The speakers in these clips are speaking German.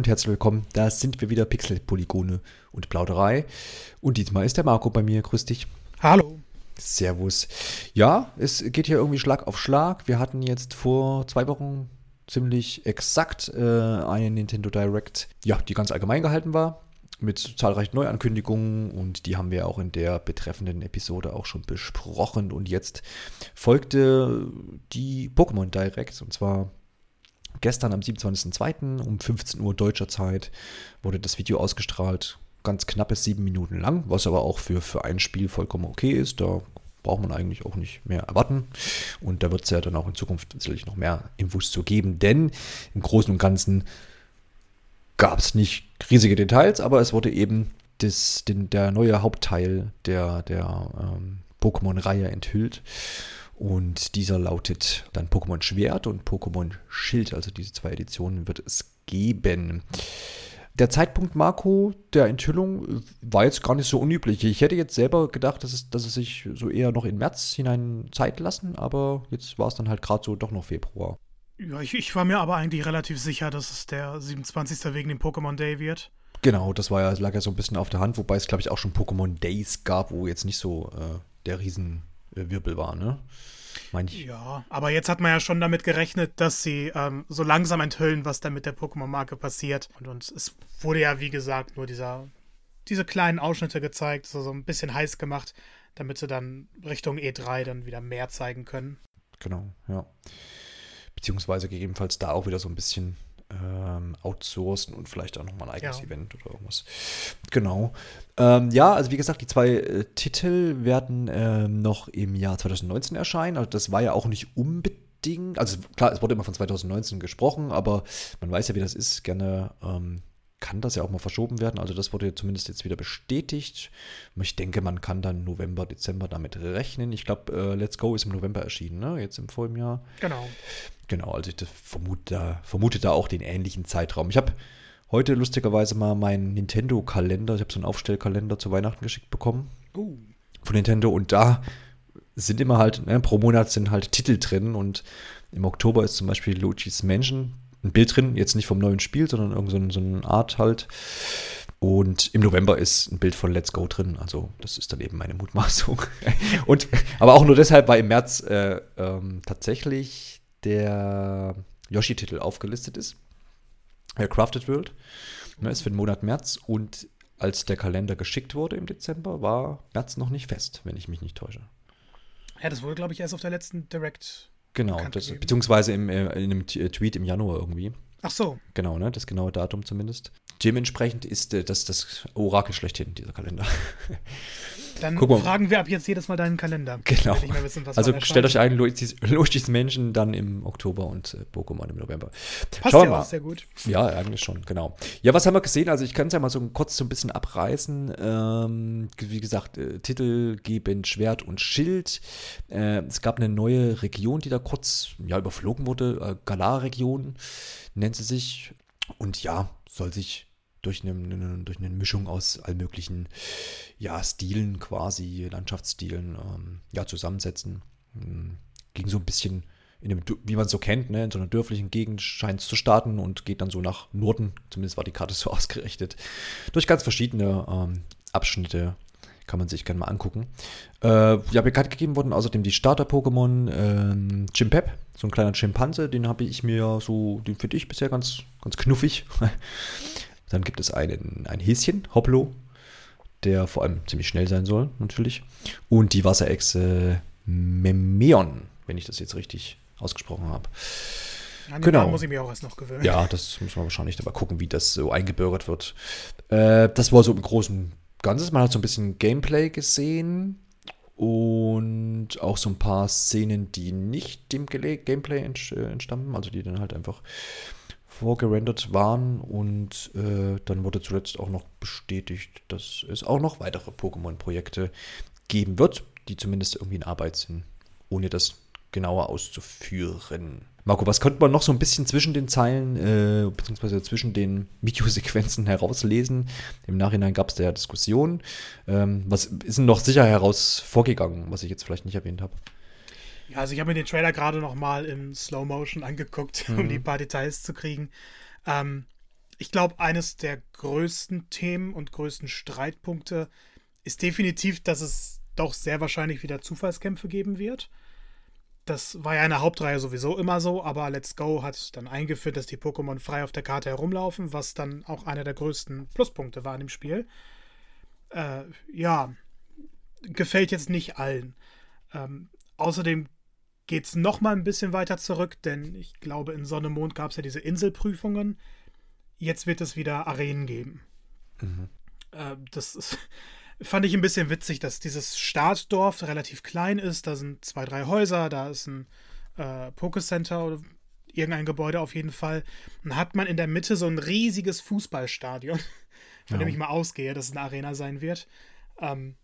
und herzlich willkommen. Da sind wir wieder Pixel-Polygone und Plauderei. Und diesmal ist der Marco bei mir. Grüß dich. Hallo. Servus. Ja, es geht hier irgendwie Schlag auf Schlag. Wir hatten jetzt vor zwei Wochen ziemlich exakt äh, eine Nintendo Direct, ja, die ganz allgemein gehalten war mit zahlreichen Neuankündigungen und die haben wir auch in der betreffenden Episode auch schon besprochen. Und jetzt folgte die Pokémon Direct und zwar gestern am 27.02. um 15 Uhr deutscher Zeit wurde das Video ausgestrahlt. Ganz knappes sieben Minuten lang, was aber auch für, für ein Spiel vollkommen okay ist. Da braucht man eigentlich auch nicht mehr erwarten. Und da wird es ja dann auch in Zukunft sicherlich noch mehr Infos zu geben, denn im Großen und Ganzen gab es nicht riesige Details, aber es wurde eben das, den, der neue Hauptteil der, der ähm, Pokémon-Reihe enthüllt. Und dieser lautet dann Pokémon Schwert und Pokémon Schild. Also diese zwei Editionen wird es geben. Der Zeitpunkt, Marco, der Enthüllung war jetzt gar nicht so unüblich. Ich hätte jetzt selber gedacht, dass es, dass es sich so eher noch in März hinein Zeit lassen, aber jetzt war es dann halt gerade so doch noch Februar. Ja, ich, ich war mir aber eigentlich relativ sicher, dass es der 27. wegen dem Pokémon Day wird. Genau, das war ja, lag ja so ein bisschen auf der Hand, wobei es, glaube ich, auch schon Pokémon Days gab, wo jetzt nicht so äh, der Riesenwirbel war, ne? Mein ich. Ja, aber jetzt hat man ja schon damit gerechnet, dass sie ähm, so langsam enthüllen, was da mit der Pokémon-Marke passiert. Und, und es wurde ja, wie gesagt, nur dieser, diese kleinen Ausschnitte gezeigt, so, so ein bisschen heiß gemacht, damit sie dann Richtung E3 dann wieder mehr zeigen können. Genau, ja beziehungsweise gegebenenfalls da auch wieder so ein bisschen ähm, outsourcen und vielleicht auch nochmal ein eigenes ja. Event oder irgendwas. Genau. Ähm, ja, also wie gesagt, die zwei äh, Titel werden ähm, noch im Jahr 2019 erscheinen. Also das war ja auch nicht unbedingt, also klar, es wurde immer von 2019 gesprochen, aber man weiß ja, wie das ist. Gerne ähm, kann das ja auch mal verschoben werden. Also das wurde zumindest jetzt wieder bestätigt. Ich denke, man kann dann November, Dezember damit rechnen. Ich glaube, äh, Let's Go ist im November erschienen, ne? Jetzt im Folgejahr. Genau. Genau, also ich vermute, vermute da auch den ähnlichen Zeitraum. Ich habe heute lustigerweise mal meinen Nintendo-Kalender, ich habe so einen Aufstellkalender zu Weihnachten geschickt bekommen. Uh. Von Nintendo und da sind immer halt, ne, pro Monat sind halt Titel drin und im Oktober ist zum Beispiel Luigi's Mansion ein Bild drin, jetzt nicht vom neuen Spiel, sondern irgend so, so eine Art halt. Und im November ist ein Bild von Let's Go drin. Also, das ist dann eben meine Mutmaßung. und, aber auch nur deshalb, weil im März äh, ähm, tatsächlich der Yoshi-Titel aufgelistet ist. Der Crafted World. Ne, ist für den Monat März und als der Kalender geschickt wurde im Dezember, war März noch nicht fest, wenn ich mich nicht täusche. Ja, das wurde, glaube ich, erst auf der letzten Direct. Genau, das, beziehungsweise im, äh, in einem Tweet im Januar irgendwie. Ach so. Genau, ne, das genaue Datum zumindest. Dementsprechend ist äh, das das Orakel schlechthin, dieser Kalender. Dann fragen wir ab jetzt jedes Mal deinen Kalender. Genau. Wissen, also stellt euch ein, Luigi's Menschen dann im Oktober und äh, Pokémon im November. Passt Schauen ja mal. sehr gut. Ja, eigentlich schon, genau. Ja, was haben wir gesehen? Also ich kann es ja mal so kurz so ein bisschen abreißen. Ähm, wie gesagt, äh, Titel geben Schwert und Schild. Äh, es gab eine neue Region, die da kurz ja, überflogen wurde. Äh, Galar-Region nennt sie sich. Und ja, soll sich durch eine, durch eine Mischung aus all möglichen ja, Stilen quasi, Landschaftsstilen ähm, ja, zusammensetzen. Hm, ging so ein bisschen dem, wie man es so kennt, ne, in so einer dörflichen Gegend scheint es zu starten und geht dann so nach Norden, zumindest war die Karte so ausgerichtet, durch ganz verschiedene ähm, Abschnitte kann man sich gerne mal angucken. Äh, ja, bekannt gegeben wurden außerdem die Starter-Pokémon ähm, Chimpep, so ein kleiner Schimpanse, den habe ich mir so, den finde ich bisher ganz, ganz knuffig. Dann gibt es einen, ein Häschen, Hoplo, der vor allem ziemlich schnell sein soll, natürlich. Und die Wasserechse Memeon, wenn ich das jetzt richtig ausgesprochen habe. An genau. muss ich mir auch erst noch gewöhnen. Ja, das muss man wahrscheinlich aber gucken, wie das so eingebürgert wird. Äh, das war so im Großen und Ganzen. Man hat so ein bisschen Gameplay gesehen und auch so ein paar Szenen, die nicht dem Gameplay äh, entstammen, also die dann halt einfach vorgerendert waren und äh, dann wurde zuletzt auch noch bestätigt, dass es auch noch weitere Pokémon-Projekte geben wird, die zumindest irgendwie in Arbeit sind, ohne das genauer auszuführen. Marco, was konnte man noch so ein bisschen zwischen den Zeilen, äh, beziehungsweise zwischen den Videosequenzen herauslesen? Im Nachhinein gab es da ja Diskussionen. Ähm, was ist denn noch sicher heraus vorgegangen, was ich jetzt vielleicht nicht erwähnt habe? Ja, also ich habe mir den Trailer gerade noch mal in Slow Motion angeguckt, mhm. um die paar Details zu kriegen. Ähm, ich glaube, eines der größten Themen und größten Streitpunkte ist definitiv, dass es doch sehr wahrscheinlich wieder Zufallskämpfe geben wird. Das war ja in der Hauptreihe sowieso immer so, aber Let's Go hat dann eingeführt, dass die Pokémon frei auf der Karte herumlaufen, was dann auch einer der größten Pluspunkte war in dem Spiel. Äh, ja, gefällt jetzt nicht allen. Ähm, außerdem geht es nochmal ein bisschen weiter zurück, denn ich glaube, in Sonne Mond gab es ja diese Inselprüfungen. Jetzt wird es wieder Arenen geben. Mhm. Äh, das ist, fand ich ein bisschen witzig, dass dieses Startdorf relativ klein ist. Da sind zwei, drei Häuser, da ist ein äh, Pokécenter oder irgendein Gebäude auf jeden Fall. Und hat man in der Mitte so ein riesiges Fußballstadion, von ja. dem ich mal ausgehe, dass es eine Arena sein wird. Ähm,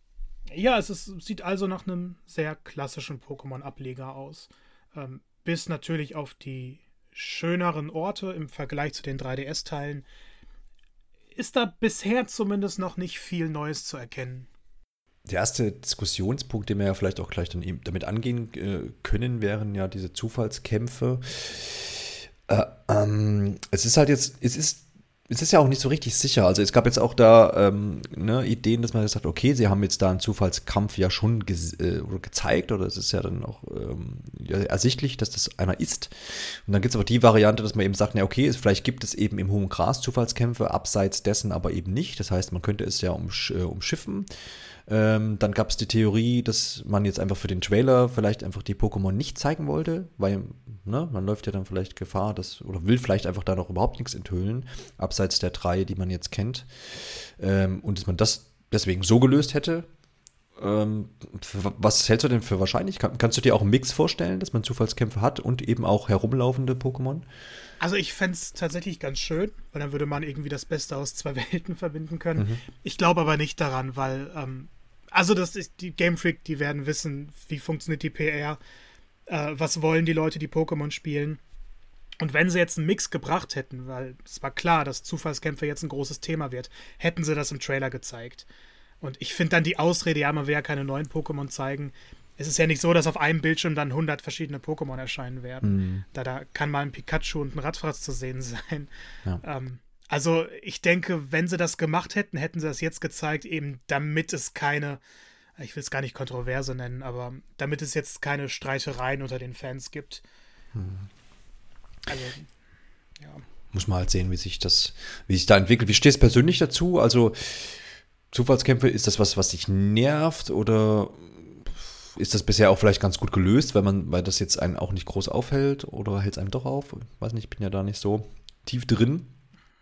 ja, es ist, sieht also nach einem sehr klassischen Pokémon-Ableger aus. Ähm, bis natürlich auf die schöneren Orte im Vergleich zu den 3DS-Teilen ist da bisher zumindest noch nicht viel Neues zu erkennen. Der erste Diskussionspunkt, den wir ja vielleicht auch gleich dann damit angehen äh, können, wären ja diese Zufallskämpfe. Äh, ähm, es ist halt jetzt, es ist es ist ja auch nicht so richtig sicher. Also es gab jetzt auch da ähm, ne, Ideen, dass man hat, okay, sie haben jetzt da einen Zufallskampf ja schon ge äh, gezeigt oder es ist ja dann auch ähm, ja, ersichtlich, dass das einer ist. Und dann gibt es aber die Variante, dass man eben sagt, na okay, es, vielleicht gibt es eben im hohen Gras Zufallskämpfe, abseits dessen aber eben nicht. Das heißt, man könnte es ja umsch äh, umschiffen. Ähm, dann gab es die Theorie, dass man jetzt einfach für den Trailer vielleicht einfach die Pokémon nicht zeigen wollte, weil ne, man läuft ja dann vielleicht Gefahr, dass, oder will vielleicht einfach da noch überhaupt nichts enthüllen, abseits der drei, die man jetzt kennt. Ähm, und dass man das deswegen so gelöst hätte. Ähm, was hältst du denn für wahrscheinlich? Kann, kannst du dir auch einen Mix vorstellen, dass man Zufallskämpfe hat und eben auch herumlaufende Pokémon? Also ich fände es tatsächlich ganz schön, weil dann würde man irgendwie das Beste aus zwei Welten verbinden können. Mhm. Ich glaube aber nicht daran, weil ähm, also das ist die Game Freak, die werden wissen, wie funktioniert die PR, äh, was wollen die Leute, die Pokémon spielen. Und wenn sie jetzt einen Mix gebracht hätten, weil es war klar, dass Zufallskämpfe jetzt ein großes Thema wird, hätten sie das im Trailer gezeigt. Und ich finde dann die Ausrede, ja, man will ja keine neuen Pokémon zeigen. Es ist ja nicht so, dass auf einem Bildschirm dann 100 verschiedene Pokémon erscheinen werden. Mhm. Da, da kann mal ein Pikachu und ein Radfratz zu sehen sein. Ja. Ähm, also ich denke, wenn sie das gemacht hätten, hätten sie das jetzt gezeigt, eben damit es keine, ich will es gar nicht Kontroverse nennen, aber damit es jetzt keine Streitereien unter den Fans gibt. Hm. Also, ja. Muss man halt sehen, wie sich das, wie sich da entwickelt. Wie stehst du persönlich dazu? Also Zufallskämpfe, ist das was, was dich nervt oder ist das bisher auch vielleicht ganz gut gelöst, weil man, weil das jetzt einen auch nicht groß aufhält oder hält es einem doch auf? Ich weiß nicht, ich bin ja da nicht so tief drin.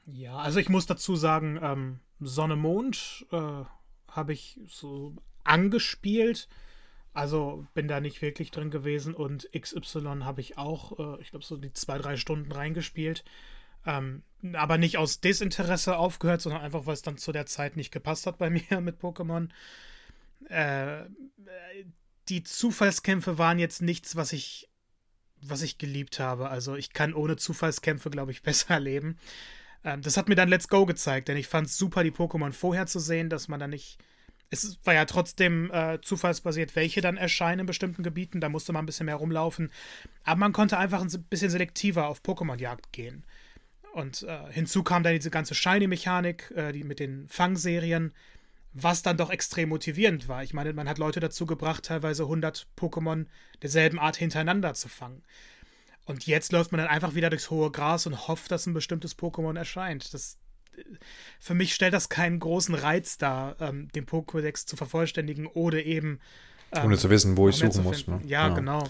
Ja, also ich muss dazu sagen, ähm, Sonne Mond äh, habe ich so angespielt. Also bin da nicht wirklich drin gewesen und XY habe ich auch, äh, ich glaube, so die zwei, drei Stunden reingespielt. Ähm, aber nicht aus Desinteresse aufgehört, sondern einfach, weil es dann zu der Zeit nicht gepasst hat bei mir mit Pokémon. Äh, die Zufallskämpfe waren jetzt nichts, was ich, was ich geliebt habe. Also ich kann ohne Zufallskämpfe, glaube ich, besser leben. Ähm, das hat mir dann Let's Go gezeigt, denn ich fand es super, die Pokémon vorher zu sehen, dass man dann nicht. Es war ja trotzdem äh, zufallsbasiert, welche dann erscheinen in bestimmten Gebieten. Da musste man ein bisschen mehr rumlaufen. Aber man konnte einfach ein bisschen selektiver auf Pokémon-Jagd gehen. Und äh, hinzu kam dann diese ganze Shiny-Mechanik, äh, die mit den Fangserien, was dann doch extrem motivierend war. Ich meine, man hat Leute dazu gebracht, teilweise 100 Pokémon derselben Art hintereinander zu fangen. Und jetzt läuft man dann einfach wieder durchs hohe Gras und hofft, dass ein bestimmtes Pokémon erscheint. Das, für mich stellt das keinen großen Reiz dar, ähm, den Pokédex zu vervollständigen oder eben. Ähm, Ohne zu wissen, wo ich suchen muss. Ne? Ja, ja, genau.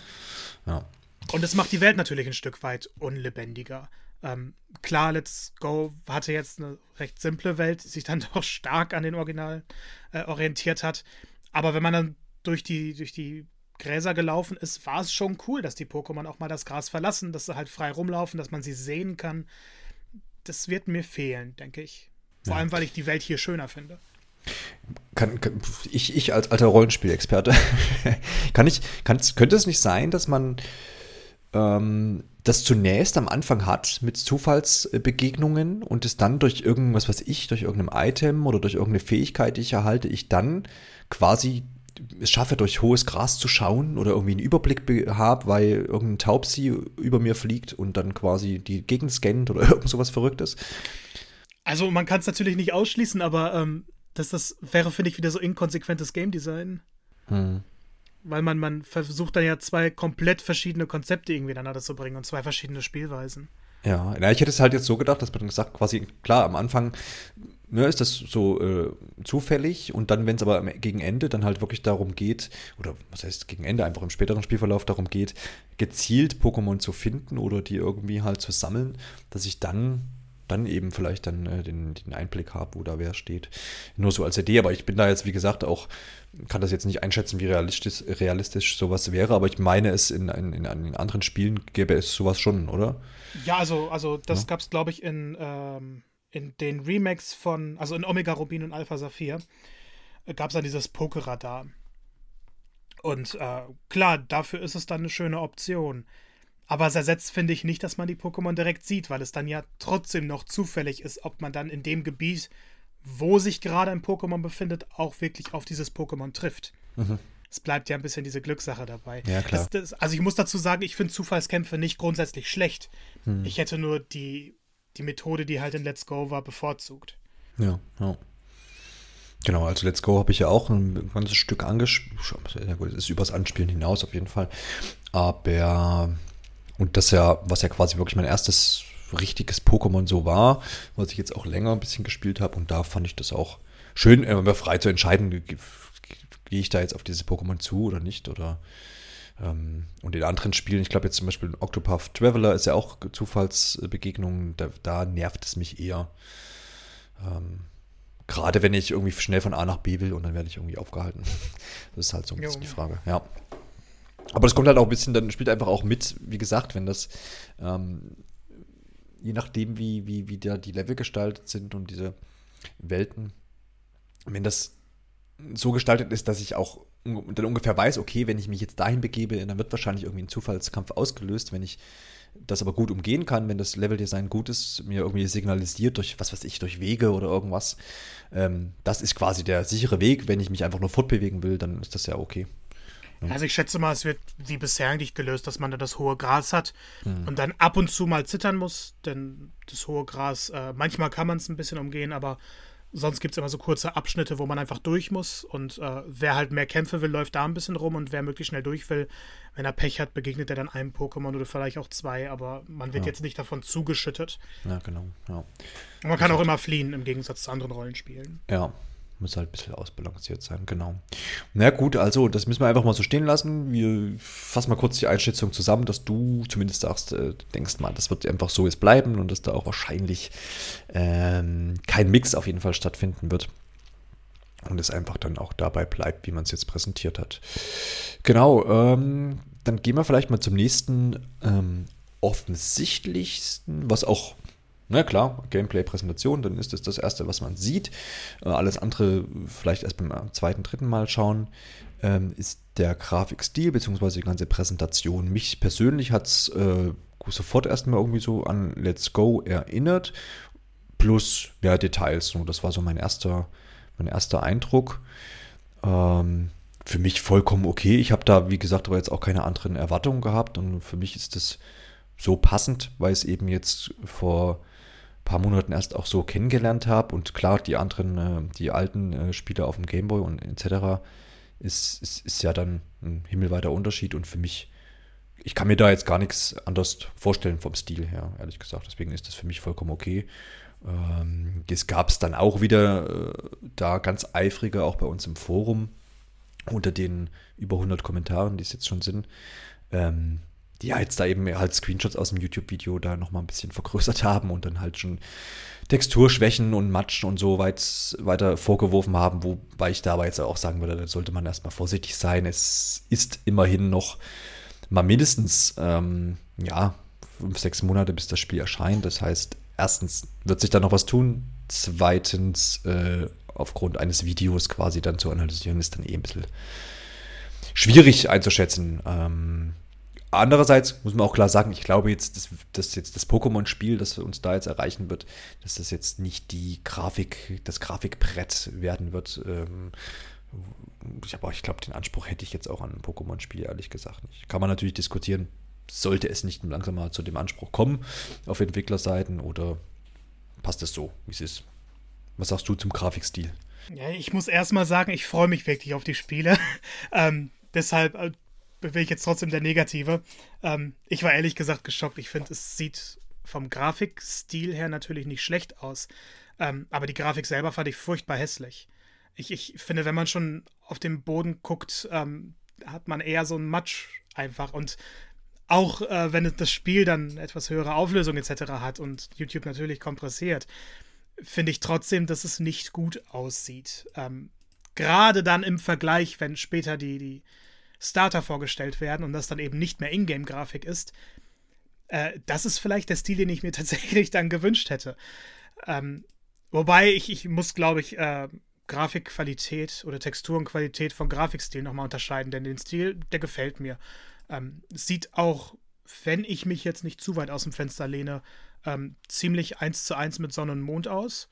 Ja. Und es macht die Welt natürlich ein Stück weit unlebendiger. Ähm, klar, Let's Go hatte jetzt eine recht simple Welt, die sich dann doch stark an den Original äh, orientiert hat. Aber wenn man dann durch die, durch die Gräser gelaufen ist, war es schon cool, dass die Pokémon auch mal das Gras verlassen, dass sie halt frei rumlaufen, dass man sie sehen kann. Das wird mir fehlen, denke ich. Vor ja. allem, weil ich die Welt hier schöner finde. Kann, kann, ich, ich als alter Rollenspielexperte, kann ich, kann, könnte es nicht sein, dass man ähm, das zunächst am Anfang hat mit Zufallsbegegnungen und es dann durch irgendwas, was ich, durch irgendein Item oder durch irgendeine Fähigkeit, die ich erhalte, ich dann quasi es schaffe, durch hohes Gras zu schauen oder irgendwie einen Überblick habe, weil irgendein Taubsi über mir fliegt und dann quasi die Gegend scannt oder irgend sowas Verrücktes. Also man kann es natürlich nicht ausschließen, aber ähm, das, das wäre, finde ich, wieder so inkonsequentes Game Design. Hm. Weil man, man versucht dann ja zwei komplett verschiedene Konzepte irgendwie miteinander zu bringen und zwei verschiedene Spielweisen. Ja, na, ich hätte es halt jetzt so gedacht, dass man gesagt, quasi, klar, am Anfang ne, ist das so äh, zufällig und dann, wenn es aber gegen Ende dann halt wirklich darum geht, oder was heißt gegen Ende, einfach im späteren Spielverlauf darum geht, gezielt Pokémon zu finden oder die irgendwie halt zu sammeln, dass ich dann dann eben vielleicht dann äh, den, den Einblick habe, wo da wer steht. Nur so als Idee, aber ich bin da jetzt, wie gesagt, auch, kann das jetzt nicht einschätzen, wie realistisch, realistisch sowas wäre, aber ich meine es, in, in, in, anderen Spielen gäbe es sowas schon, oder? Ja, also, also das ja. gab es, glaube ich, in, ähm, in den Remakes von, also in Omega Rubin und Alpha Saphir, äh, gab es dann dieses Pokeradar. Und äh, klar, dafür ist es dann eine schöne Option. Aber es ersetzt, finde ich, nicht, dass man die Pokémon direkt sieht, weil es dann ja trotzdem noch zufällig ist, ob man dann in dem Gebiet, wo sich gerade ein Pokémon befindet, auch wirklich auf dieses Pokémon trifft. Mhm. Es bleibt ja ein bisschen diese Glückssache dabei. Ja, klar. Das, das, also ich muss dazu sagen, ich finde Zufallskämpfe nicht grundsätzlich schlecht. Mhm. Ich hätte nur die, die Methode, die halt in Let's Go war, bevorzugt. Ja, ja. Genau, also Let's Go habe ich ja auch ein ganzes Stück angespielt. Ja gut, es ist übers Anspielen hinaus auf jeden Fall. Aber und das ja, was ja quasi wirklich mein erstes richtiges Pokémon so war, was ich jetzt auch länger ein bisschen gespielt habe. Und da fand ich das auch schön, immer frei zu entscheiden, gehe ich da jetzt auf diese Pokémon zu oder nicht. Oder und in anderen Spielen, ich glaube jetzt zum Beispiel Octopath Traveler ist ja auch Zufallsbegegnungen, da, da nervt es mich eher. Ähm, Gerade wenn ich irgendwie schnell von A nach B will und dann werde ich irgendwie aufgehalten. Das ist halt so ein bisschen die Frage, ja. Aber das kommt halt auch ein bisschen, dann spielt einfach auch mit, wie gesagt, wenn das, ähm, je nachdem, wie, wie, wie da die Level gestaltet sind und diese Welten, wenn das so gestaltet ist, dass ich auch dann ungefähr weiß, okay, wenn ich mich jetzt dahin begebe, dann wird wahrscheinlich irgendwie ein Zufallskampf ausgelöst, wenn ich das aber gut umgehen kann, wenn das Leveldesign gut ist, mir irgendwie signalisiert durch, was weiß ich, durch Wege oder irgendwas. Ähm, das ist quasi der sichere Weg. Wenn ich mich einfach nur fortbewegen will, dann ist das ja okay. Also ich schätze mal, es wird wie bisher eigentlich gelöst, dass man da das hohe Gras hat mhm. und dann ab und zu mal zittern muss, denn das hohe Gras, äh, manchmal kann man es ein bisschen umgehen, aber sonst gibt es immer so kurze Abschnitte, wo man einfach durch muss und äh, wer halt mehr Kämpfe will, läuft da ein bisschen rum und wer möglichst schnell durch will, wenn er Pech hat, begegnet er dann einem Pokémon oder vielleicht auch zwei, aber man wird ja. jetzt nicht davon zugeschüttet. Ja, genau. Ja. Und man kann auch immer fliehen im Gegensatz zu anderen Rollenspielen. Ja, muss halt ein bisschen ausbalanciert sein, genau. Na gut, also das müssen wir einfach mal so stehen lassen. Wir fassen mal kurz die Einschätzung zusammen, dass du zumindest sagst, äh, denkst mal, das wird einfach so jetzt bleiben und dass da auch wahrscheinlich ähm, kein Mix auf jeden Fall stattfinden wird. Und es einfach dann auch dabei bleibt, wie man es jetzt präsentiert hat. Genau, ähm, dann gehen wir vielleicht mal zum nächsten ähm, offensichtlichsten, was auch na klar, Gameplay-Präsentation, dann ist das das Erste, was man sieht. Äh, alles andere vielleicht erst beim zweiten, dritten Mal schauen, ähm, ist der Grafikstil bzw. die ganze Präsentation. Mich persönlich hat es äh, sofort erstmal irgendwie so an Let's Go erinnert, plus mehr Details. So, das war so mein erster, mein erster Eindruck. Ähm, für mich vollkommen okay. Ich habe da, wie gesagt, aber jetzt auch keine anderen Erwartungen gehabt und für mich ist das so passend, weil es eben jetzt vor paar Monaten erst auch so kennengelernt habe. Und klar, die anderen, äh, die alten äh, Spiele auf dem Gameboy und etc. Ist, ist, ist ja dann ein himmelweiter Unterschied und für mich, ich kann mir da jetzt gar nichts anderes vorstellen vom Stil her, ehrlich gesagt. Deswegen ist das für mich vollkommen okay. Ähm, das gab es dann auch wieder äh, da ganz eifrige, auch bei uns im Forum, unter den über 100 Kommentaren, die es jetzt schon sind. Ähm, die ja jetzt da eben halt Screenshots aus dem YouTube-Video da nochmal ein bisschen vergrößert haben und dann halt schon Texturschwächen und Matschen und so weit weiter vorgeworfen haben, wobei ich da aber jetzt auch sagen würde, da sollte man erstmal vorsichtig sein. Es ist immerhin noch mal mindestens, ähm, ja, fünf, sechs Monate, bis das Spiel erscheint. Das heißt, erstens wird sich da noch was tun. Zweitens, äh, aufgrund eines Videos quasi dann zu analysieren, ist dann eh ein bisschen schwierig einzuschätzen. Ähm, Andererseits muss man auch klar sagen, ich glaube jetzt, dass, dass jetzt das Pokémon-Spiel, das uns da jetzt erreichen wird, dass das jetzt nicht die Grafik, das Grafikbrett werden wird. Ähm, aber ich glaube, den Anspruch hätte ich jetzt auch an ein Pokémon-Spiel, ehrlich gesagt nicht. Kann man natürlich diskutieren, sollte es nicht langsam mal zu dem Anspruch kommen auf Entwicklerseiten oder passt es so, wie es ist. Was sagst du zum Grafikstil? Ja, ich muss erstmal sagen, ich freue mich wirklich auf die Spiele. ähm, deshalb äh, bin ich jetzt trotzdem der Negative. Ähm, ich war ehrlich gesagt geschockt. Ich finde, es sieht vom Grafikstil her natürlich nicht schlecht aus. Ähm, aber die Grafik selber fand ich furchtbar hässlich. Ich, ich finde, wenn man schon auf den Boden guckt, ähm, hat man eher so einen Matsch einfach. Und auch äh, wenn das Spiel dann etwas höhere Auflösung etc. hat und YouTube natürlich kompressiert, finde ich trotzdem, dass es nicht gut aussieht. Ähm, Gerade dann im Vergleich, wenn später die, die Starter vorgestellt werden und das dann eben nicht mehr Ingame-Grafik ist, äh, das ist vielleicht der Stil, den ich mir tatsächlich dann gewünscht hätte. Ähm, wobei ich, ich muss, glaube ich, äh, Grafikqualität oder Texturenqualität von Grafikstil nochmal unterscheiden, denn den Stil, der gefällt mir. Ähm, sieht auch, wenn ich mich jetzt nicht zu weit aus dem Fenster lehne, ähm, ziemlich eins zu eins mit Sonne und Mond aus.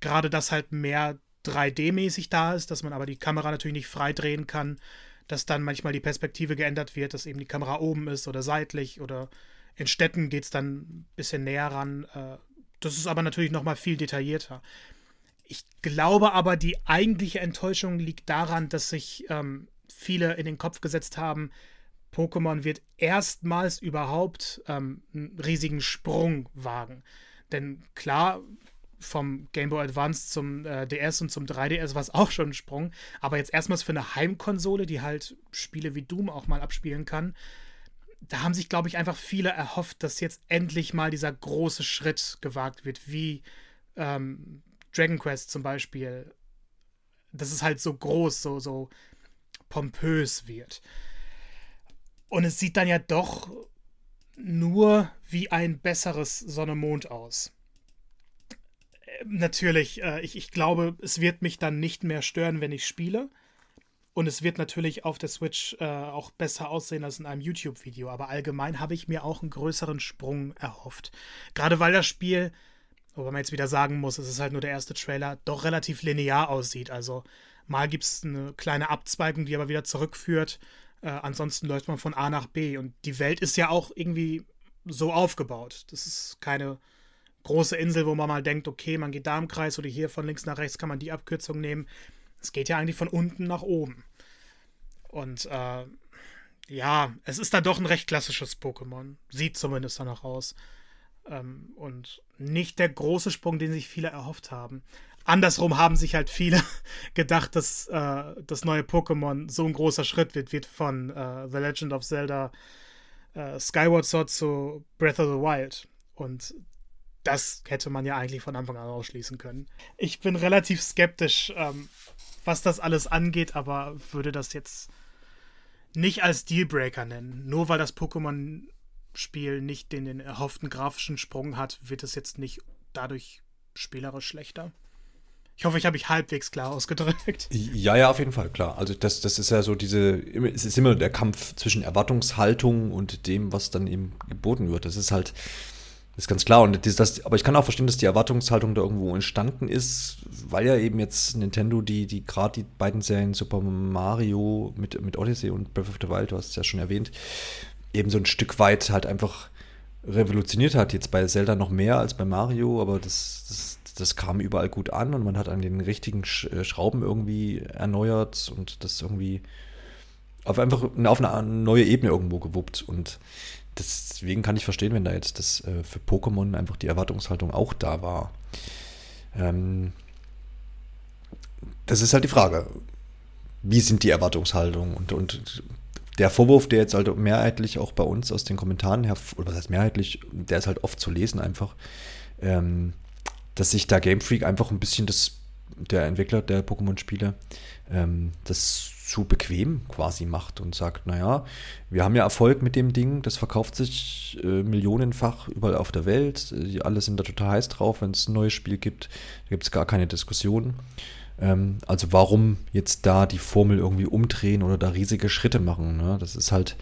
Gerade dass halt mehr 3D-mäßig da ist, dass man aber die Kamera natürlich nicht frei drehen kann, dass dann manchmal die Perspektive geändert wird, dass eben die Kamera oben ist oder seitlich oder in Städten geht es dann ein bisschen näher ran. Äh, das ist aber natürlich nochmal viel detaillierter. Ich glaube aber, die eigentliche Enttäuschung liegt daran, dass sich ähm, viele in den Kopf gesetzt haben, Pokémon wird erstmals überhaupt ähm, einen riesigen Sprung wagen. Denn klar, vom Game Boy Advance zum äh, DS und zum 3DS war es auch schon ein Sprung. Aber jetzt erstmals für eine Heimkonsole, die halt Spiele wie Doom auch mal abspielen kann, da haben sich, glaube ich, einfach viele erhofft, dass jetzt endlich mal dieser große Schritt gewagt wird, wie ähm, Dragon Quest zum Beispiel. Dass es halt so groß, so, so pompös wird. Und es sieht dann ja doch nur wie ein besseres Sonne-Mond aus. Natürlich, äh, ich, ich glaube, es wird mich dann nicht mehr stören, wenn ich spiele. Und es wird natürlich auf der Switch äh, auch besser aussehen als in einem YouTube-Video. Aber allgemein habe ich mir auch einen größeren Sprung erhofft. Gerade weil das Spiel, wobei man jetzt wieder sagen muss, es ist halt nur der erste Trailer, doch relativ linear aussieht. Also mal gibt es eine kleine Abzweigung, die aber wieder zurückführt. Äh, ansonsten läuft man von A nach B. Und die Welt ist ja auch irgendwie so aufgebaut. Das ist keine große Insel, wo man mal denkt, okay, man geht da im Kreis oder hier von links nach rechts kann man die Abkürzung nehmen. Es geht ja eigentlich von unten nach oben. Und äh, ja, es ist da doch ein recht klassisches Pokémon. Sieht zumindest danach aus. Ähm, und nicht der große Sprung, den sich viele erhofft haben andersrum haben sich halt viele gedacht, dass äh, das neue Pokémon so ein großer Schritt wird, wird von äh, The Legend of Zelda äh, Skyward Sword zu Breath of the Wild. Und das hätte man ja eigentlich von Anfang an ausschließen können. Ich bin relativ skeptisch, ähm, was das alles angeht, aber würde das jetzt nicht als Dealbreaker nennen. Nur weil das Pokémon-Spiel nicht den, den erhofften grafischen Sprung hat, wird es jetzt nicht dadurch spielerisch schlechter. Ich hoffe, ich habe mich halbwegs klar ausgedrückt. Ja, ja, auf jeden Fall, klar. Also das, das ist ja so diese, es ist immer der Kampf zwischen Erwartungshaltung und dem, was dann eben geboten wird. Das ist halt, ist ganz klar. Und das, das, aber ich kann auch verstehen, dass die Erwartungshaltung da irgendwo entstanden ist, weil ja eben jetzt Nintendo, die, die gerade die beiden Serien Super Mario mit, mit Odyssey und Breath of the Wild, du hast es ja schon erwähnt, eben so ein Stück weit halt einfach revolutioniert hat. Jetzt bei Zelda noch mehr als bei Mario, aber das, das das kam überall gut an und man hat an den richtigen äh, Schrauben irgendwie erneuert und das irgendwie auf einfach auf eine neue Ebene irgendwo gewuppt. Und deswegen kann ich verstehen, wenn da jetzt das äh, für Pokémon einfach die Erwartungshaltung auch da war. Ähm, das ist halt die Frage. Wie sind die Erwartungshaltungen? Und, und der Vorwurf, der jetzt halt mehrheitlich auch bei uns aus den Kommentaren her, oder was heißt mehrheitlich, der ist halt oft zu lesen einfach. Ähm, dass sich da Game Freak einfach ein bisschen das, der Entwickler der Pokémon-Spiele, ähm, das zu bequem quasi macht und sagt, naja, wir haben ja Erfolg mit dem Ding, das verkauft sich äh, millionenfach überall auf der Welt, alle sind da total heiß drauf, wenn es ein neues Spiel gibt, gibt es gar keine Diskussion. Ähm, also warum jetzt da die Formel irgendwie umdrehen oder da riesige Schritte machen? Ne? Das ist halt,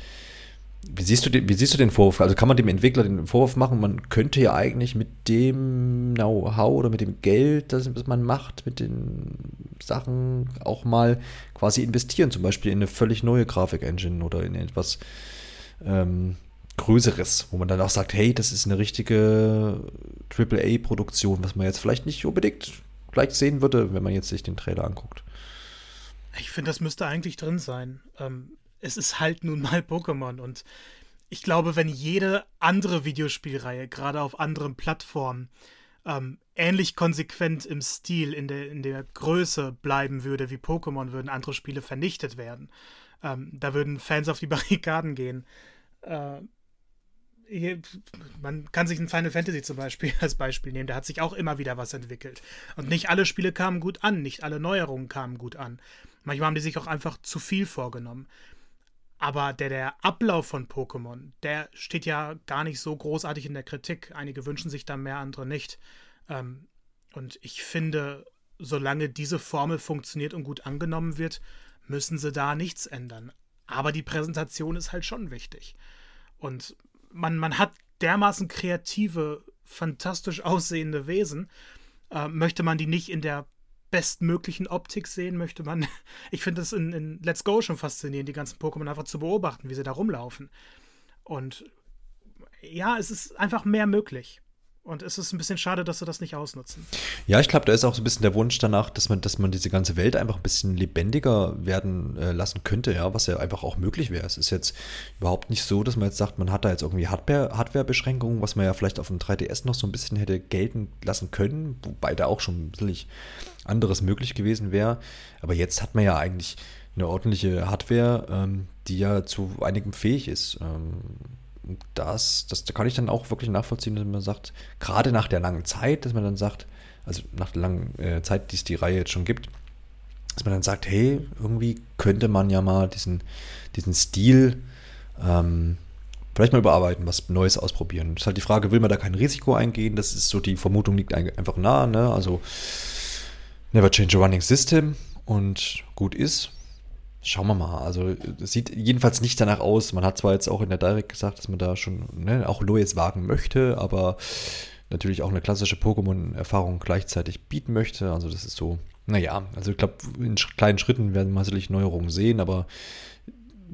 wie siehst, du den, wie siehst du den Vorwurf? Also kann man dem Entwickler den Vorwurf machen, man könnte ja eigentlich mit dem Know-how oder mit dem Geld, das man macht, mit den Sachen auch mal quasi investieren, zum Beispiel in eine völlig neue Grafik-Engine oder in etwas ähm, Größeres, wo man dann auch sagt, hey, das ist eine richtige AAA-Produktion, was man jetzt vielleicht nicht unbedingt gleich sehen würde, wenn man jetzt sich den Trailer anguckt. Ich finde, das müsste eigentlich drin sein. Ähm, es ist halt nun mal Pokémon und ich glaube, wenn jede andere Videospielreihe, gerade auf anderen Plattformen, ähm, ähnlich konsequent im Stil, in der, in der Größe bleiben würde wie Pokémon, würden andere Spiele vernichtet werden. Ähm, da würden Fans auf die Barrikaden gehen. Äh, man kann sich ein Final Fantasy zum Beispiel als Beispiel nehmen, da hat sich auch immer wieder was entwickelt. Und nicht alle Spiele kamen gut an, nicht alle Neuerungen kamen gut an. Manchmal haben die sich auch einfach zu viel vorgenommen. Aber der, der Ablauf von Pokémon, der steht ja gar nicht so großartig in der Kritik. Einige wünschen sich da mehr, andere nicht. Ähm, und ich finde, solange diese Formel funktioniert und gut angenommen wird, müssen sie da nichts ändern. Aber die Präsentation ist halt schon wichtig. Und man, man hat dermaßen kreative, fantastisch aussehende Wesen. Äh, möchte man die nicht in der bestmöglichen Optik sehen, möchte man. Ich finde das in, in Let's Go schon faszinierend, die ganzen Pokémon einfach zu beobachten, wie sie da rumlaufen. Und ja, es ist einfach mehr möglich. Und es ist ein bisschen schade, dass sie das nicht ausnutzen. Ja, ich glaube, da ist auch so ein bisschen der Wunsch danach, dass man, dass man diese ganze Welt einfach ein bisschen lebendiger werden äh, lassen könnte, ja, was ja einfach auch möglich wäre. Es ist jetzt überhaupt nicht so, dass man jetzt sagt, man hat da jetzt irgendwie Hardware, Hardware-Beschränkungen, was man ja vielleicht auf dem 3DS noch so ein bisschen hätte gelten lassen können, wobei da auch schon natürlich anderes möglich gewesen wäre. Aber jetzt hat man ja eigentlich eine ordentliche Hardware, ähm, die ja zu einigem fähig ist. Ähm, das, das kann ich dann auch wirklich nachvollziehen, dass man sagt, gerade nach der langen Zeit, dass man dann sagt, also nach der langen äh, Zeit, die es die Reihe jetzt schon gibt, dass man dann sagt, hey, irgendwie könnte man ja mal diesen, diesen Stil ähm, vielleicht mal überarbeiten, was Neues ausprobieren. Das ist halt die Frage, will man da kein Risiko eingehen? Das ist so, die Vermutung liegt einfach nahe, ne? Also never change a running system und gut ist. Schauen wir mal. Also, sieht jedenfalls nicht danach aus. Man hat zwar jetzt auch in der Direct gesagt, dass man da schon ne, auch Loyes wagen möchte, aber natürlich auch eine klassische Pokémon-Erfahrung gleichzeitig bieten möchte. Also, das ist so, naja, also ich glaube, in kleinen Schritten werden wir sicherlich Neuerungen sehen, aber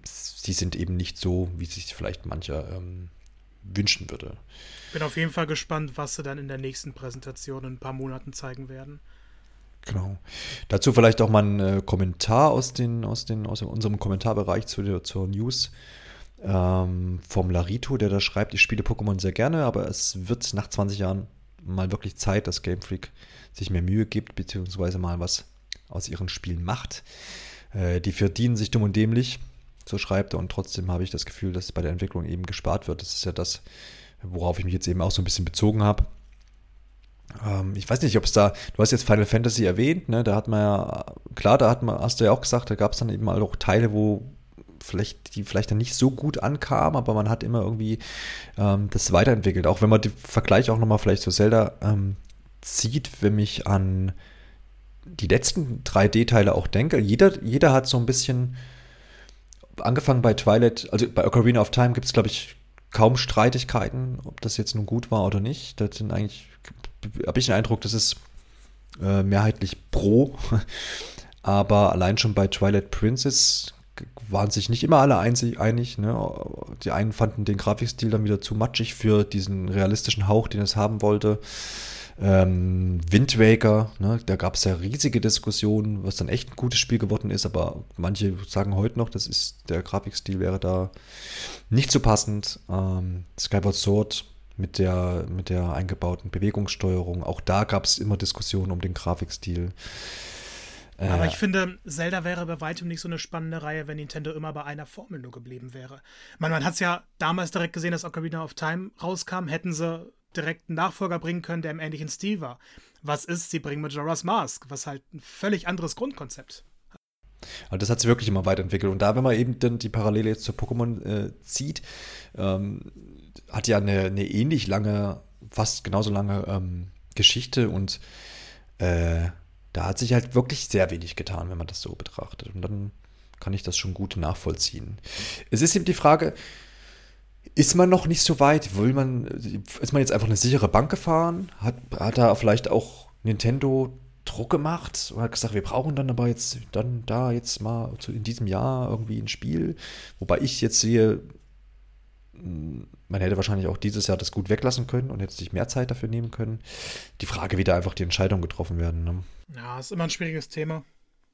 sie sind eben nicht so, wie sich vielleicht mancher ähm, wünschen würde. Bin auf jeden Fall gespannt, was sie dann in der nächsten Präsentation in ein paar Monaten zeigen werden. Genau. Dazu vielleicht auch mal ein äh, Kommentar aus, den, aus, den, aus unserem Kommentarbereich zu der, zur News ähm, vom Larito, der da schreibt, ich spiele Pokémon sehr gerne, aber es wird nach 20 Jahren mal wirklich Zeit, dass Game Freak sich mehr Mühe gibt, beziehungsweise mal was aus ihren Spielen macht. Äh, die verdienen sich dumm und dämlich, so schreibt er, und trotzdem habe ich das Gefühl, dass bei der Entwicklung eben gespart wird. Das ist ja das, worauf ich mich jetzt eben auch so ein bisschen bezogen habe ich weiß nicht, ob es da, du hast jetzt Final Fantasy erwähnt, ne? Da hat man ja, klar, da hat man, hast du ja auch gesagt, da gab es dann eben auch Teile, wo vielleicht, die vielleicht dann nicht so gut ankamen, aber man hat immer irgendwie ähm, das weiterentwickelt. Auch wenn man den Vergleich auch nochmal vielleicht zu Zelda ähm, zieht, wenn mich an die letzten 3D-Teile auch denke. Jeder, jeder hat so ein bisschen angefangen bei Twilight, also bei Ocarina of Time gibt es, glaube ich, kaum Streitigkeiten, ob das jetzt nun gut war oder nicht. Das sind eigentlich habe ich den Eindruck, das ist äh, mehrheitlich pro. Aber allein schon bei Twilight Princess waren sich nicht immer alle einig. Ne? Die einen fanden den Grafikstil dann wieder zu matschig für diesen realistischen Hauch, den es haben wollte. Ähm, Wind Waker, ne? da gab es ja riesige Diskussionen, was dann echt ein gutes Spiel geworden ist, aber manche sagen heute noch, das ist, der Grafikstil wäre da nicht so passend. Ähm, Skyward Sword mit der, mit der eingebauten Bewegungssteuerung. Auch da gab es immer Diskussionen um den Grafikstil. Aber äh, ich finde, Zelda wäre bei weitem nicht so eine spannende Reihe, wenn Nintendo immer bei einer Formel nur geblieben wäre. Man, man hat es ja damals direkt gesehen, dass Ocarina of Time rauskam, hätten sie direkt einen Nachfolger bringen können, der im ähnlichen Stil war. Was ist, sie bringen Majora's Mask, was halt ein völlig anderes Grundkonzept also das hat sich wirklich immer weiterentwickelt. Und da, wenn man eben dann die Parallele jetzt zu Pokémon äh, zieht, ähm, hat ja eine, eine, ähnlich lange, fast genauso lange ähm, Geschichte und äh, da hat sich halt wirklich sehr wenig getan, wenn man das so betrachtet. Und dann kann ich das schon gut nachvollziehen. Es ist eben die Frage, ist man noch nicht so weit? Will man, ist man jetzt einfach eine sichere Bank gefahren? Hat, hat da vielleicht auch Nintendo Druck gemacht und hat gesagt, wir brauchen dann aber jetzt dann da jetzt mal in diesem Jahr irgendwie ein Spiel. Wobei ich jetzt sehe, man hätte wahrscheinlich auch dieses Jahr das gut weglassen können und hätte sich mehr Zeit dafür nehmen können. Die Frage, wie da einfach die Entscheidungen getroffen werden. Ne? Ja, ist immer ein schwieriges Thema.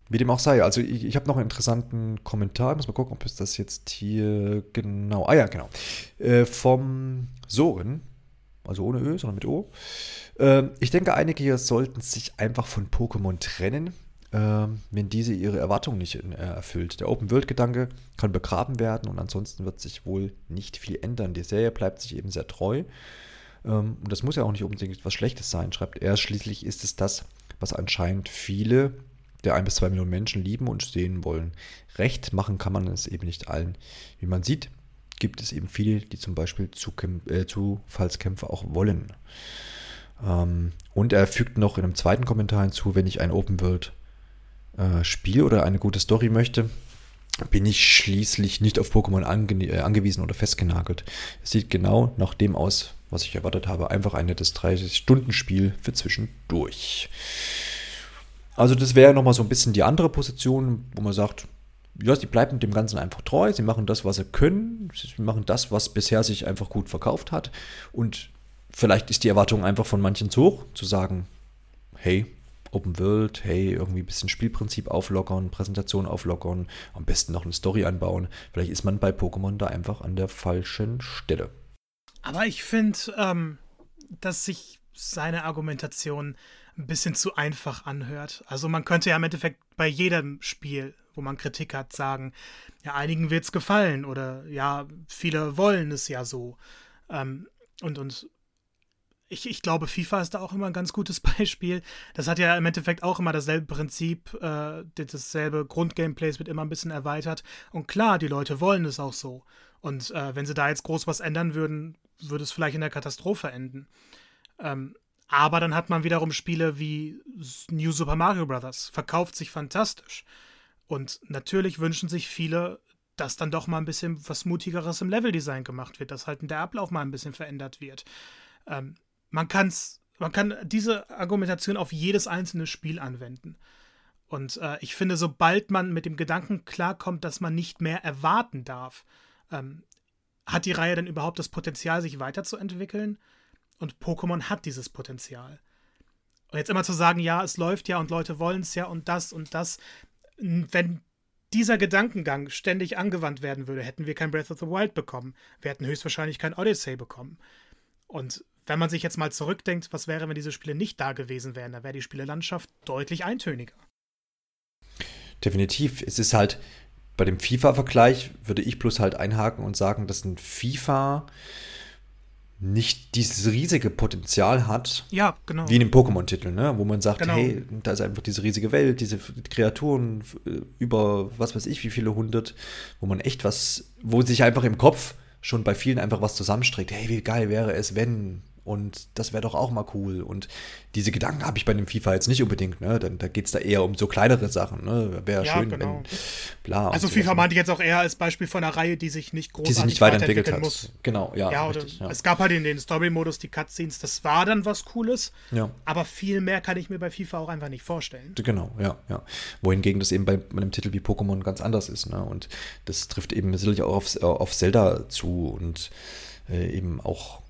Wie dem auch sei. Also ich, ich habe noch einen interessanten Kommentar. Ich muss mal gucken, ob es das jetzt hier genau. Ah ja, genau. Äh, vom Soren. Also ohne Ö, sondern mit O. Äh, ich denke, einige hier sollten sich einfach von Pokémon trennen ähm, wenn diese ihre Erwartungen nicht äh, erfüllt. Der Open-World-Gedanke kann begraben werden und ansonsten wird sich wohl nicht viel ändern. Die Serie bleibt sich eben sehr treu. Ähm, und das muss ja auch nicht unbedingt etwas Schlechtes sein, schreibt er. Schließlich ist es das, was anscheinend viele der ein bis zwei Millionen Menschen lieben und sehen wollen. Recht machen kann man es eben nicht allen. Wie man sieht, gibt es eben viele, die zum Beispiel äh, Zufallskämpfe auch wollen. Ähm, und er fügt noch in einem zweiten Kommentar hinzu, wenn ich ein Open World äh, Spiel oder eine gute Story möchte, bin ich schließlich nicht auf Pokémon ange äh, angewiesen oder festgenagelt. Es sieht genau nach dem aus, was ich erwartet habe. Einfach ein nettes 30-Stunden-Spiel für zwischendurch. Also das wäre nochmal so ein bisschen die andere Position, wo man sagt, ja, sie bleiben dem Ganzen einfach treu, sie machen das, was sie können, sie machen das, was bisher sich einfach gut verkauft hat. Und vielleicht ist die Erwartung einfach von manchen zu hoch, zu sagen, hey, Open World, hey, irgendwie ein bisschen Spielprinzip auflockern, Präsentation auflockern, am besten noch eine Story einbauen. Vielleicht ist man bei Pokémon da einfach an der falschen Stelle. Aber ich finde, ähm, dass sich seine Argumentation ein bisschen zu einfach anhört. Also man könnte ja im Endeffekt bei jedem Spiel, wo man Kritik hat, sagen, ja, einigen wird es gefallen oder ja, viele wollen es ja so. Ähm, und, und ich, ich glaube, FIFA ist da auch immer ein ganz gutes Beispiel. Das hat ja im Endeffekt auch immer dasselbe Prinzip, äh, dasselbe Grundgameplay wird immer ein bisschen erweitert. Und klar, die Leute wollen es auch so. Und äh, wenn sie da jetzt groß was ändern würden, würde es vielleicht in der Katastrophe enden. Ähm, aber dann hat man wiederum Spiele wie New Super Mario Bros. Verkauft sich fantastisch. Und natürlich wünschen sich viele, dass dann doch mal ein bisschen was Mutigeres im Leveldesign gemacht wird, dass halt der Ablauf mal ein bisschen verändert wird. Ähm, man kann's, man kann diese Argumentation auf jedes einzelne Spiel anwenden. Und äh, ich finde, sobald man mit dem Gedanken klarkommt, dass man nicht mehr erwarten darf, ähm, hat die Reihe dann überhaupt das Potenzial, sich weiterzuentwickeln? Und Pokémon hat dieses Potenzial. Und jetzt immer zu sagen, ja, es läuft ja und Leute wollen es ja und das und das, wenn dieser Gedankengang ständig angewandt werden würde, hätten wir kein Breath of the Wild bekommen. Wir hätten höchstwahrscheinlich kein Odyssey bekommen. Und wenn man sich jetzt mal zurückdenkt, was wäre, wenn diese Spiele nicht da gewesen wären, dann wäre die Spielelandschaft deutlich eintöniger. Definitiv. Es ist halt bei dem FIFA-Vergleich, würde ich bloß halt einhaken und sagen, dass ein FIFA nicht dieses riesige Potenzial hat, ja, genau. wie in einem Pokémon-Titel, ne? wo man sagt, genau. hey, da ist einfach diese riesige Welt, diese Kreaturen äh, über was weiß ich, wie viele hundert, wo man echt was, wo sich einfach im Kopf schon bei vielen einfach was zusammenstreckt. Hey, wie geil wäre es, wenn und das wäre doch auch mal cool. Und diese Gedanken habe ich bei dem FIFA jetzt nicht unbedingt. Ne? Dann, da geht es da eher um so kleinere Sachen. Ne? Wäre ja, schön, genau. wenn. Bla also FIFA ne? meinte ich jetzt auch eher als Beispiel von einer Reihe, die sich nicht großartig die sich nicht weiterentwickelt, weiterentwickelt hat. Muss. Genau, ja. ja, richtig, ja. Es gab halt in den Story-Modus die Cutscenes, das war dann was Cooles. Ja. Aber viel mehr kann ich mir bei FIFA auch einfach nicht vorstellen. Genau, ja, ja. Wohingegen das eben bei einem Titel wie Pokémon ganz anders ist. Ne? Und das trifft eben sicherlich auch auf, auf Zelda zu und eben auch,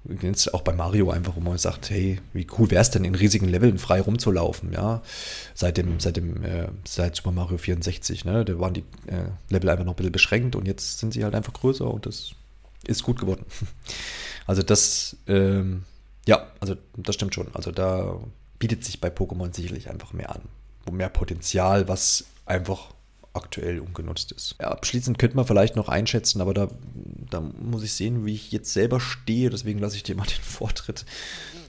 auch bei Mario einfach, wo man sagt, hey, wie cool wäre es denn, in riesigen Leveln frei rumzulaufen, ja. Seit dem, seit dem, äh, seit Super Mario 64, ne? Da waren die äh, Level einfach noch ein bisschen beschränkt und jetzt sind sie halt einfach größer und das ist gut geworden. Also das, ähm, ja, also das stimmt schon. Also da bietet sich bei Pokémon sicherlich einfach mehr an. Mehr Potenzial, was einfach aktuell ungenutzt ist. Ja, abschließend könnte man vielleicht noch einschätzen, aber da, da muss ich sehen, wie ich jetzt selber stehe, deswegen lasse ich dir mal den Vortritt.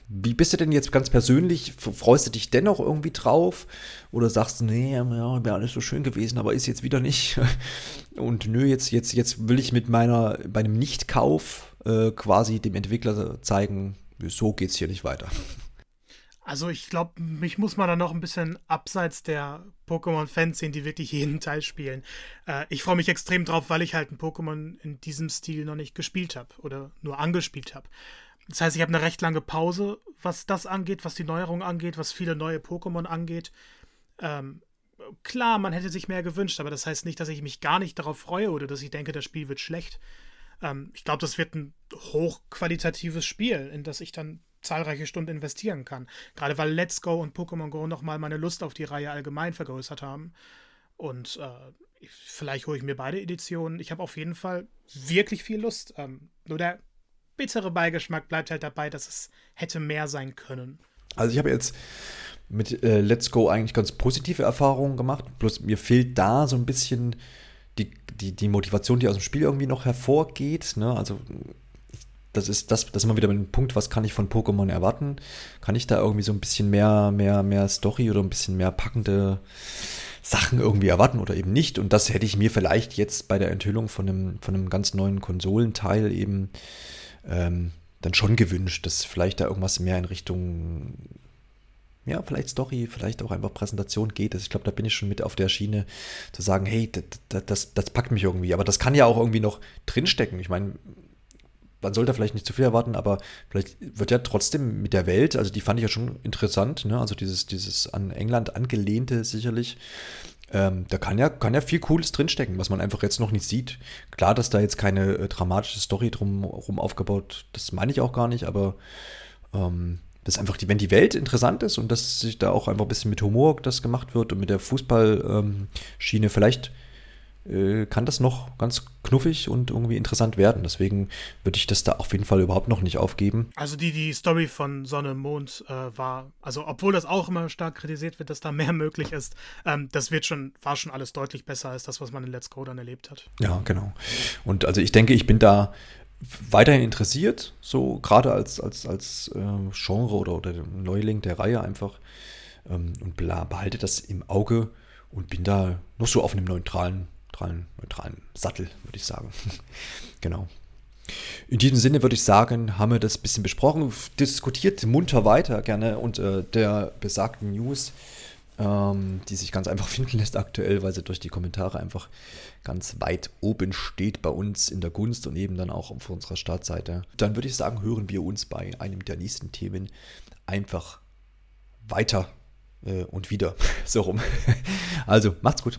Wie bist du denn jetzt ganz persönlich? Freust du dich dennoch irgendwie drauf? Oder sagst du, nee, ja, wäre alles so schön gewesen, aber ist jetzt wieder nicht? Und nö, jetzt, jetzt, jetzt will ich mit meiner, meinem Nichtkauf äh, quasi dem Entwickler zeigen, so geht es hier nicht weiter. Also ich glaube, mich muss man da noch ein bisschen abseits der Pokémon-Fans sehen, die wirklich jeden Teil spielen. Äh, ich freue mich extrem drauf, weil ich halt ein Pokémon in diesem Stil noch nicht gespielt habe oder nur angespielt habe. Das heißt, ich habe eine recht lange Pause, was das angeht, was die Neuerung angeht, was viele neue Pokémon angeht. Ähm, klar, man hätte sich mehr gewünscht, aber das heißt nicht, dass ich mich gar nicht darauf freue oder dass ich denke, das Spiel wird schlecht. Ähm, ich glaube, das wird ein hochqualitatives Spiel, in das ich dann zahlreiche Stunden investieren kann. Gerade weil Let's Go und Pokémon Go nochmal meine Lust auf die Reihe allgemein vergrößert haben. Und äh, vielleicht hole ich mir beide Editionen. Ich habe auf jeden Fall wirklich viel Lust. Ähm, nur der bittere Beigeschmack bleibt halt dabei, dass es hätte mehr sein können. Also ich habe jetzt mit äh, Let's Go eigentlich ganz positive Erfahrungen gemacht. Bloß mir fehlt da so ein bisschen die, die, die Motivation, die aus dem Spiel irgendwie noch hervorgeht. Ne? Also das ist das, das ist immer wieder ein Punkt, was kann ich von Pokémon erwarten? Kann ich da irgendwie so ein bisschen mehr, mehr, mehr Story oder ein bisschen mehr packende Sachen irgendwie erwarten oder eben nicht? Und das hätte ich mir vielleicht jetzt bei der Enthüllung von einem, von einem ganz neuen Konsolenteil eben ähm, dann schon gewünscht, dass vielleicht da irgendwas mehr in Richtung ja, vielleicht Story, vielleicht auch einfach Präsentation geht. Also ich glaube, da bin ich schon mit auf der Schiene zu sagen, hey, das, das, das packt mich irgendwie. Aber das kann ja auch irgendwie noch drinstecken. Ich meine, man sollte vielleicht nicht zu viel erwarten, aber vielleicht wird ja trotzdem mit der Welt, also die fand ich ja schon interessant, ne? also dieses, dieses an England angelehnte sicherlich, ähm, da kann ja, kann ja viel Cooles drinstecken, was man einfach jetzt noch nicht sieht. Klar, dass da jetzt keine äh, dramatische Story drumherum aufgebaut, das meine ich auch gar nicht, aber ähm, das einfach die, wenn die Welt interessant ist und dass sich da auch einfach ein bisschen mit Humor das gemacht wird und mit der Fußballschiene, ähm, vielleicht kann das noch ganz knuffig und irgendwie interessant werden. Deswegen würde ich das da auf jeden Fall überhaupt noch nicht aufgeben. Also die, die Story von Sonne und Mond äh, war, also obwohl das auch immer stark kritisiert wird, dass da mehr möglich ist, ähm, das wird schon, war schon alles deutlich besser als das, was man in Let's Go dann erlebt hat. Ja, genau. Und also ich denke, ich bin da weiterhin interessiert, so gerade als, als, als äh, Genre oder, oder Neuling der Reihe einfach ähm, und behalte das im Auge und bin da noch so auf einem neutralen neutralen, neutralen Sattel, würde ich sagen. genau. In diesem Sinne würde ich sagen, haben wir das ein bisschen besprochen, diskutiert munter weiter gerne unter der besagten News, ähm, die sich ganz einfach finden lässt aktuell, weil sie durch die Kommentare einfach ganz weit oben steht bei uns in der Gunst und eben dann auch auf unserer Startseite. Dann würde ich sagen, hören wir uns bei einem der nächsten Themen einfach weiter äh, und wieder so rum. also macht's gut.